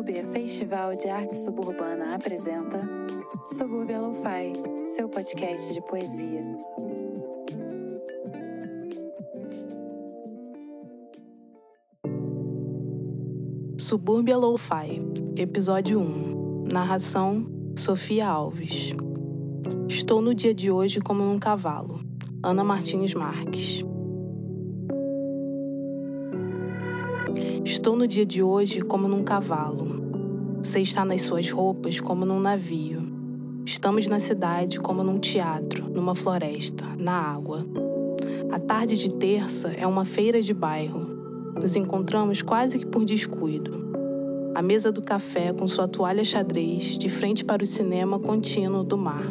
Subúrbia Festival de Arte Suburbana apresenta Subúrbia Lo-Fi, seu podcast de poesia. Subúrbia Lo-Fi, episódio 1. Narração Sofia Alves. Estou no dia de hoje como num cavalo. Ana Martins Marques. Estou no dia de hoje como num cavalo. Você está nas suas roupas como num navio. Estamos na cidade como num teatro, numa floresta, na água. A tarde de terça é uma feira de bairro. Nos encontramos quase que por descuido. A mesa do café com sua toalha xadrez de frente para o cinema contínuo do mar.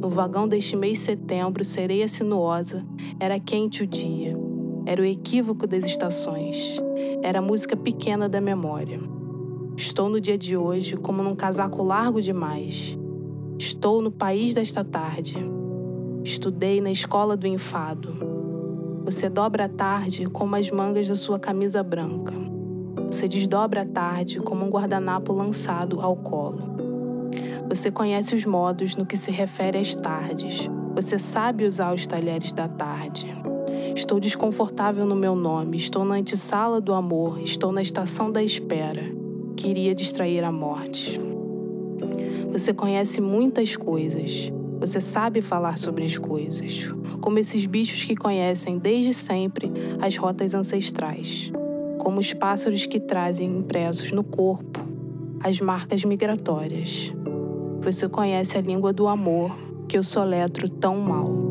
No vagão deste mês de setembro, sereia sinuosa, era quente o dia. Era o equívoco das estações. Era a música pequena da memória. Estou no dia de hoje como num casaco largo demais. Estou no país desta tarde. Estudei na escola do enfado. Você dobra a tarde como as mangas da sua camisa branca. Você desdobra a tarde como um guardanapo lançado ao colo. Você conhece os modos no que se refere às tardes. Você sabe usar os talheres da tarde. Estou desconfortável no meu nome, estou na antessala do amor, estou na estação da espera. Queria distrair a morte. Você conhece muitas coisas. Você sabe falar sobre as coisas, como esses bichos que conhecem desde sempre as rotas ancestrais, como os pássaros que trazem impressos no corpo as marcas migratórias. Você conhece a língua do amor que eu soletro tão mal.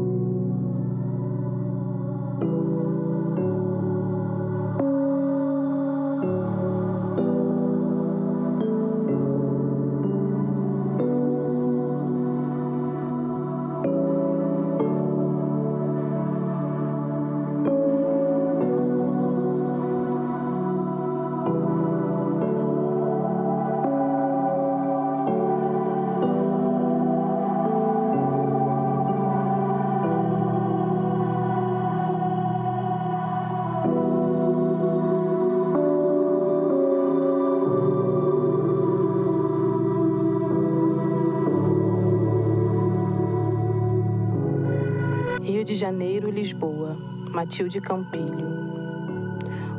Rio de Janeiro, Lisboa, Matilde Campilho.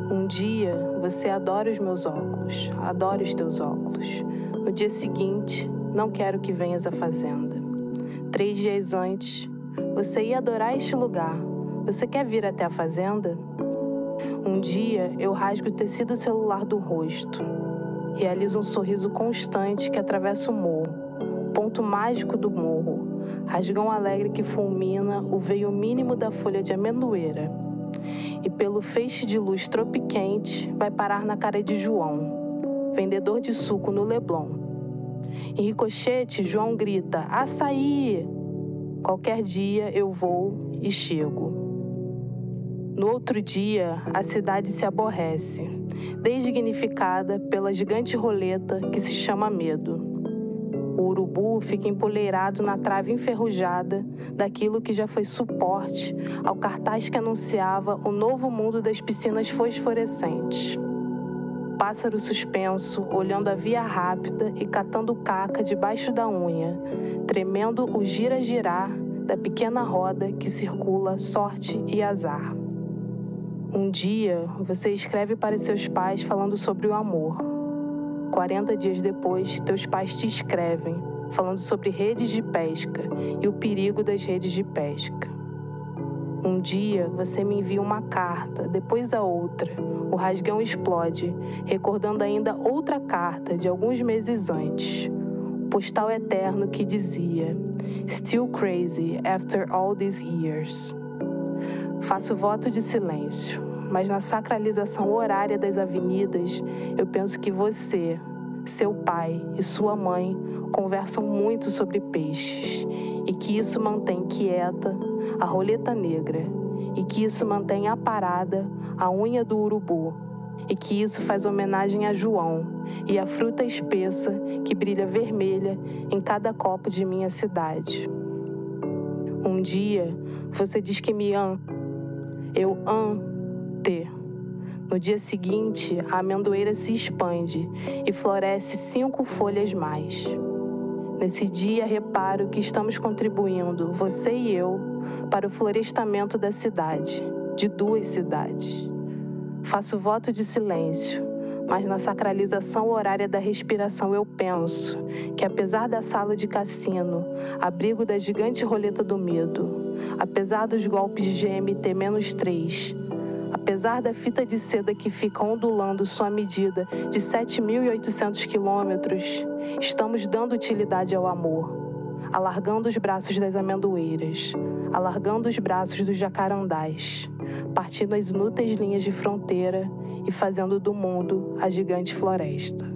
Um dia você adora os meus óculos, adora os teus óculos. No dia seguinte, não quero que venhas à fazenda. Três dias antes, você ia adorar este lugar. Você quer vir até a fazenda? Um dia eu rasgo o tecido celular do rosto. Realizo um sorriso constante que atravessa o morro, ponto mágico do morro, rasgão alegre que fulmina o veio mínimo da folha de amendoeira. E pelo feixe de luz tropiquente vai parar na cara de João, vendedor de suco no Leblon. Em ricochete, João grita: Açaí! Qualquer dia eu vou e chego. No outro dia, a cidade se aborrece, desdignificada pela gigante roleta que se chama medo. O urubu fica empoleirado na trave enferrujada daquilo que já foi suporte ao cartaz que anunciava o novo mundo das piscinas fosforescentes. Pássaro suspenso, olhando a via rápida e catando caca debaixo da unha, tremendo o gira-girar da pequena roda que circula sorte e azar. Um dia, você escreve para seus pais falando sobre o amor. 40 dias depois, teus pais te escrevem, falando sobre redes de pesca e o perigo das redes de pesca. Um dia você me envia uma carta, depois a outra. O rasgão explode, recordando ainda outra carta de alguns meses antes. O postal eterno que dizia: Still crazy after all these years. Faço voto de silêncio, mas na sacralização horária das avenidas, eu penso que você, seu pai e sua mãe conversam muito sobre peixes e que isso mantém quieta a roleta negra e que isso mantém aparada a unha do urubu e que isso faz homenagem a João e a fruta espessa que brilha vermelha em cada copo de minha cidade. Um dia você diz que me ama, eu amo te. No dia seguinte, a amendoeira se expande e floresce cinco folhas mais. Nesse dia, reparo que estamos contribuindo, você e eu, para o florestamento da cidade, de duas cidades. Faço voto de silêncio, mas na sacralização horária da respiração eu penso que, apesar da sala de cassino, abrigo da gigante roleta do medo, apesar dos golpes de GMT-3, apesar da fita de seda que fica ondulando sua medida de 7.800 quilômetros, estamos dando utilidade ao amor, alargando os braços das amendoeiras, alargando os braços dos jacarandás, partindo as inúteis linhas de fronteira e fazendo do mundo a gigante floresta.